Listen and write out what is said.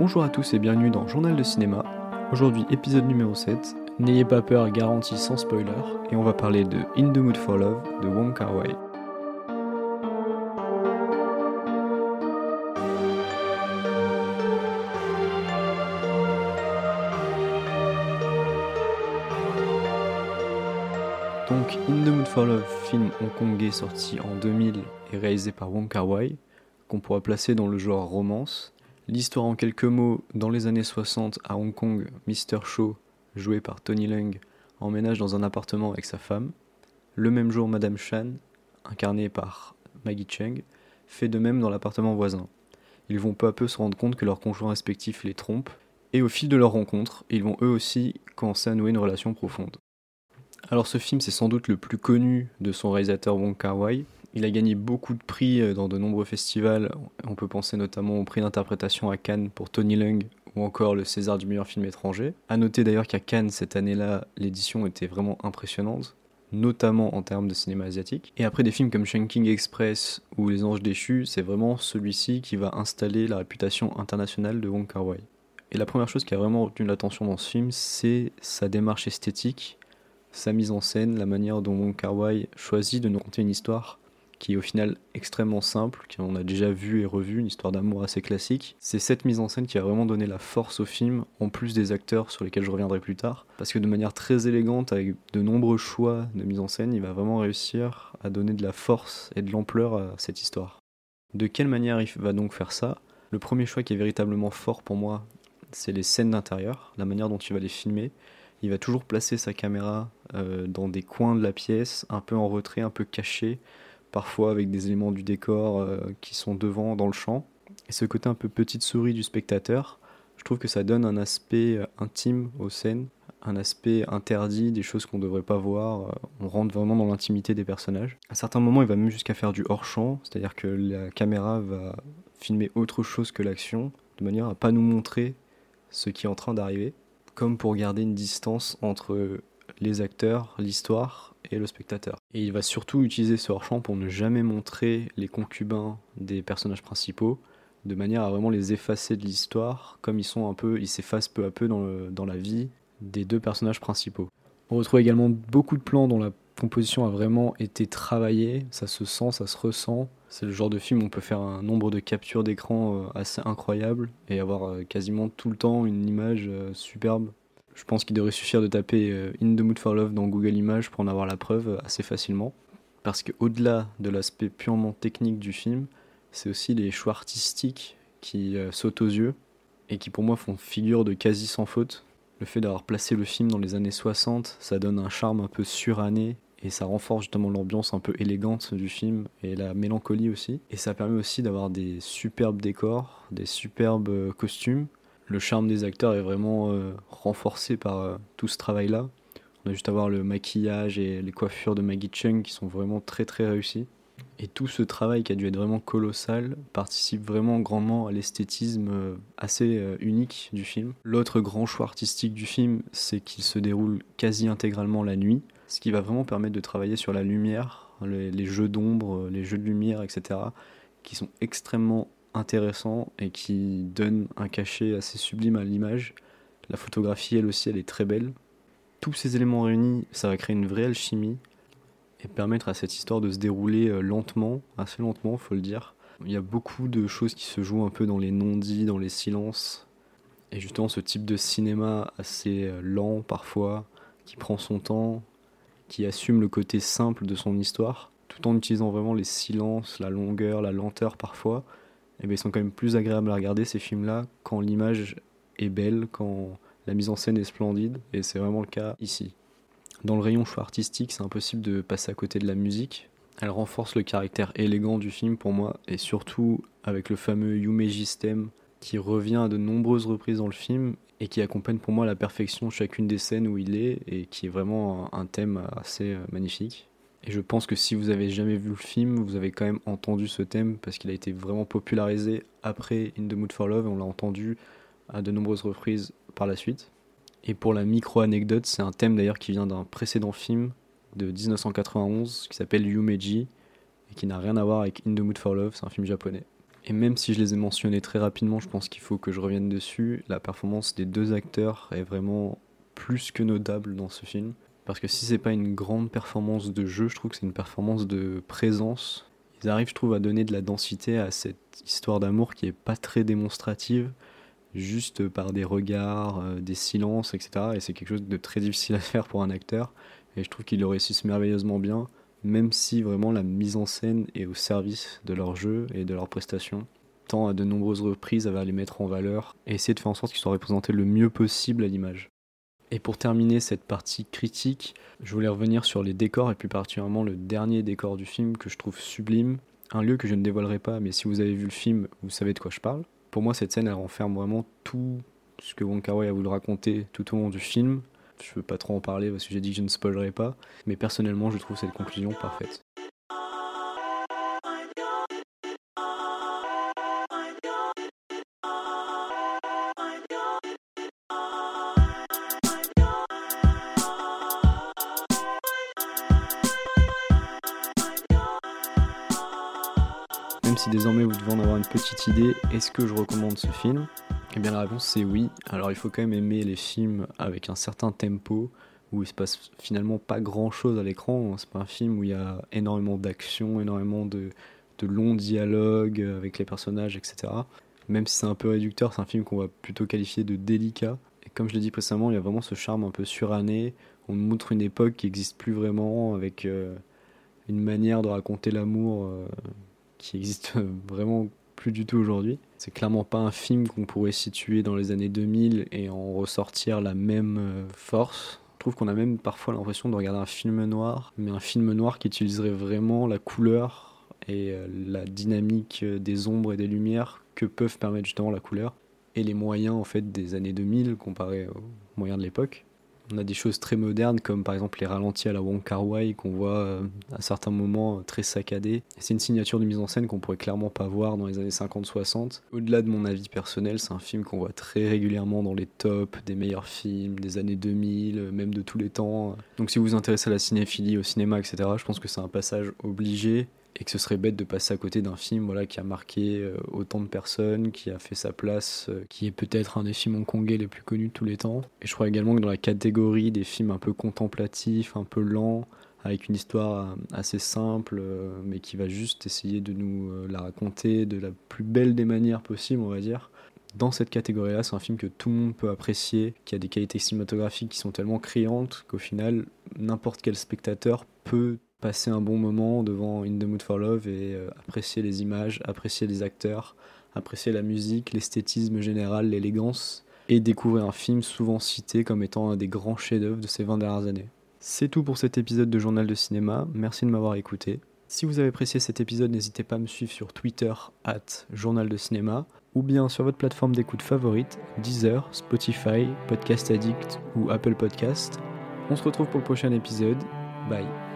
Bonjour à tous et bienvenue dans Journal de cinéma. Aujourd'hui épisode numéro 7. N'ayez pas peur, garantie sans spoiler. Et on va parler de In the Mood for Love de Wong Kar Wai. Donc In the Mood for Love, film hongkongais sorti en 2000 et réalisé par Wong Kar Wai, qu'on pourra placer dans le genre romance. L'histoire en quelques mots, dans les années 60 à Hong Kong, Mr. Shaw, joué par Tony Leung, emménage dans un appartement avec sa femme. Le même jour, Madame Chan, incarnée par Maggie Cheng, fait de même dans l'appartement voisin. Ils vont peu à peu se rendre compte que leurs conjoints respectifs les trompent, et au fil de leur rencontre, ils vont eux aussi commencer à nouer une relation profonde. Alors ce film, c'est sans doute le plus connu de son réalisateur Wong Kar Wai. Il a gagné beaucoup de prix euh, dans de nombreux festivals. On peut penser notamment au prix d'interprétation à Cannes pour Tony Leung ou encore le César du meilleur film étranger. A noter d'ailleurs qu'à Cannes cette année-là, l'édition était vraiment impressionnante, notamment en termes de cinéma asiatique. Et après des films comme Shanking Express ou Les Anges déchus, c'est vraiment celui-ci qui va installer la réputation internationale de Wong Kar Wai. Et la première chose qui a vraiment retenu l'attention dans ce film, c'est sa démarche esthétique sa mise en scène, la manière dont Wong Kar Wai choisit de nous raconter une histoire qui est au final extrêmement simple, qu'on a déjà vu et revu, une histoire d'amour assez classique. C'est cette mise en scène qui a vraiment donné la force au film, en plus des acteurs sur lesquels je reviendrai plus tard, parce que de manière très élégante, avec de nombreux choix de mise en scène, il va vraiment réussir à donner de la force et de l'ampleur à cette histoire. De quelle manière il va donc faire ça? Le premier choix qui est véritablement fort pour moi, c'est les scènes d'intérieur, la manière dont il va les filmer, il va toujours placer sa caméra euh, dans des coins de la pièce, un peu en retrait, un peu caché, parfois avec des éléments du décor euh, qui sont devant dans le champ. Et ce côté un peu petite souris du spectateur, je trouve que ça donne un aspect euh, intime aux scènes, un aspect interdit, des choses qu'on ne devrait pas voir. On rentre vraiment dans l'intimité des personnages. À certains moments, il va même jusqu'à faire du hors-champ, c'est-à-dire que la caméra va filmer autre chose que l'action, de manière à pas nous montrer ce qui est en train d'arriver comme pour garder une distance entre les acteurs, l'histoire et le spectateur. Et il va surtout utiliser ce hors-champ pour ne jamais montrer les concubins des personnages principaux, de manière à vraiment les effacer de l'histoire, comme ils sont un peu, ils s'effacent peu à peu dans, dans la vie des deux personnages principaux. On retrouve également beaucoup de plans dont la composition a vraiment été travaillée, ça se sent, ça se ressent. C'est le genre de film où on peut faire un nombre de captures d'écran euh, assez incroyable et avoir euh, quasiment tout le temps une image euh, superbe. Je pense qu'il devrait suffire de taper In the Mood for Love dans Google Images pour en avoir la preuve assez facilement. Parce qu'au-delà de l'aspect purement technique du film, c'est aussi les choix artistiques qui sautent aux yeux et qui pour moi font figure de quasi sans faute. Le fait d'avoir placé le film dans les années 60, ça donne un charme un peu suranné et ça renforce justement l'ambiance un peu élégante du film et la mélancolie aussi. Et ça permet aussi d'avoir des superbes décors, des superbes costumes. Le charme des acteurs est vraiment euh, renforcé par euh, tout ce travail-là. On a juste à voir le maquillage et les coiffures de Maggie Chung qui sont vraiment très très réussis. Et tout ce travail qui a dû être vraiment colossal participe vraiment grandement à l'esthétisme euh, assez unique du film. L'autre grand choix artistique du film, c'est qu'il se déroule quasi intégralement la nuit ce qui va vraiment permettre de travailler sur la lumière, les, jeux d'ombre, les jeux de lumière, etc., qui sont extrêmement intéressants et qui donnent un cachet assez sublime à l'image. La photographie, elle aussi, elle est très belle. Tous ces éléments réunis, ça va créer une vraie alchimie et permettre à cette histoire de se dérouler euh, lentement, assez lentement, faut le dire. Il y a beaucoup de choses qui se jouent un peu dans les non-dits, dans les silences. Et justement, ce type de cinéma assez euh, lent parfois, qui prend son temps, qui assume le côté simple de son histoire, tout en utilisant vraiment les silences, la longueur, la lenteur parfois, eh bien ils sont quand même plus agréables à regarder ces films-là quand l'image est belle, quand la mise en scène est splendide, et c'est vraiment le cas ici. Dans le rayon choix artistique, c'est impossible de passer à côté de la musique. Elle renforce le caractère élégant du film pour moi, et surtout avec le fameux Yumeji theme qui revient à de nombreuses reprises dans le film et qui accompagne pour moi la perfection chacune des scènes où il est et qui est vraiment un, thème assez euh, magnifique. Et je pense que si vous avez jamais vu le film, vous avez quand même entendu ce thème parce qu'il a été vraiment popularisé après In the Mood for Love et on l'a entendu à de nombreuses reprises par la suite. Et pour la micro-anecdote, c'est un thème d'ailleurs qui vient d'un précédent film de 1991 qui s'appelle Yumeji et qui n'a rien à voir avec In the Mood for Love, c'est un film japonais. Et même si je les ai mentionnés très rapidement, je pense qu'il faut que je revienne dessus. La performance des deux acteurs est vraiment plus que notable dans ce film. Parce que si c'est pas une grande performance de jeu, je trouve que c'est une performance de présence. Ils arrivent, je trouve, à donner de la densité à cette histoire d'amour qui est pas très démonstrative, juste par des regards, euh, des silences, etc. Et c'est quelque chose de très difficile à faire pour un acteur. Et je trouve qu'ils le réussissent merveilleusement bien, même si vraiment la mise en scène est au service de leur jeu et de leur prestation. À de nombreuses reprises à les mettre en valeur et essayer de faire en sorte qu'ils soient représentés le mieux possible à l'image. Et pour terminer cette partie critique, je voulais revenir sur les décors et plus particulièrement le dernier décor du film que je trouve sublime. Un lieu que je ne dévoilerai pas, mais si vous avez vu le film, vous savez de quoi je parle. Pour moi, cette scène, elle renferme vraiment tout ce que Wong Kar-wai a voulu raconter tout au long du film. Je ne veux pas trop en parler parce que j'ai dit que je ne spoilerai pas, mais personnellement, je trouve cette conclusion parfaite. Même si désormais vous devez en avoir une petite idée, est-ce que je recommande ce film? Eh bien la réponse c'est oui. Alors il faut quand même aimer les films avec un certain tempo, où il se passe finalement pas grand chose à l'écran. C'est pas un film où il y a énormément d'action, énormément de, longs dialogues avec les personnages, etc. Même si c'est un peu réducteur, c'est un film qu'on va plutôt qualifier de délicat. Et comme je l'ai dit précédemment, il y a vraiment ce charme un peu suranné. On montre une époque qui n'existe plus vraiment, avec euh, une manière de raconter l'amour euh, qui existe vraiment plus du tout aujourd'hui. C'est clairement pas un film qu'on pourrait situer dans les années 2000 et en ressortir la même euh, force. Je trouve qu'on a même parfois l'impression de regarder un film noir, mais un film noir qui utiliserait vraiment la couleur et euh, la dynamique euh, des ombres et des lumières que peuvent permettre justement la couleur et les moyens en fait des années 2000 comparés aux moyens de l'époque. On a des choses très modernes comme par exemple les ralentis à la Wong Kar Wai qu'on voit euh, à certains moments euh, très saccadés. C'est une signature de mise en scène qu'on pourrait clairement pas voir dans les années 50-60. Au-delà de mon avis personnel, c'est un film qu'on voit très régulièrement dans les tops des meilleurs films des années 2000, euh, même de tous les temps. Donc si vous vous intéressez à la cinéphilie, au cinéma, etc., je pense que c'est un passage obligé et que ce serait bête de passer à côté d'un film voilà, qui a marqué euh, autant de personnes, qui a fait sa place, euh, qui est peut-être un des films hongkongais les plus connus de tous les temps. Et je crois également que dans la catégorie des films un peu contemplatifs, un peu lents, avec une histoire euh, assez simple, mais qui va juste essayer de nous la raconter de la plus belle des manières possibles, on va dire. Dans cette catégorie-là, c'est un film que tout le monde peut apprécier, qui a des qualités cinématographiques qui sont tellement criantes qu'au final, n'importe quel spectateur peut passer un bon moment devant In the Mood for Love et euh, apprécier les images, apprécier les acteurs, apprécier la musique, l'esthétisme général, l'élégance et découvrir un film souvent cité comme étant un des grands chefs-d'œuvre de ces 20 dernières années. C'est tout pour cet épisode de Journal de cinéma, merci de m'avoir écouté. Si vous avez apprécié cet épisode, n'hésitez pas à me suivre sur Twitter, at Journal de Cinéma, ou bien sur votre plateforme d'écoute favorite, Deezer, Spotify, Podcast Addict ou Apple Podcast. On se retrouve pour le prochain épisode. Bye.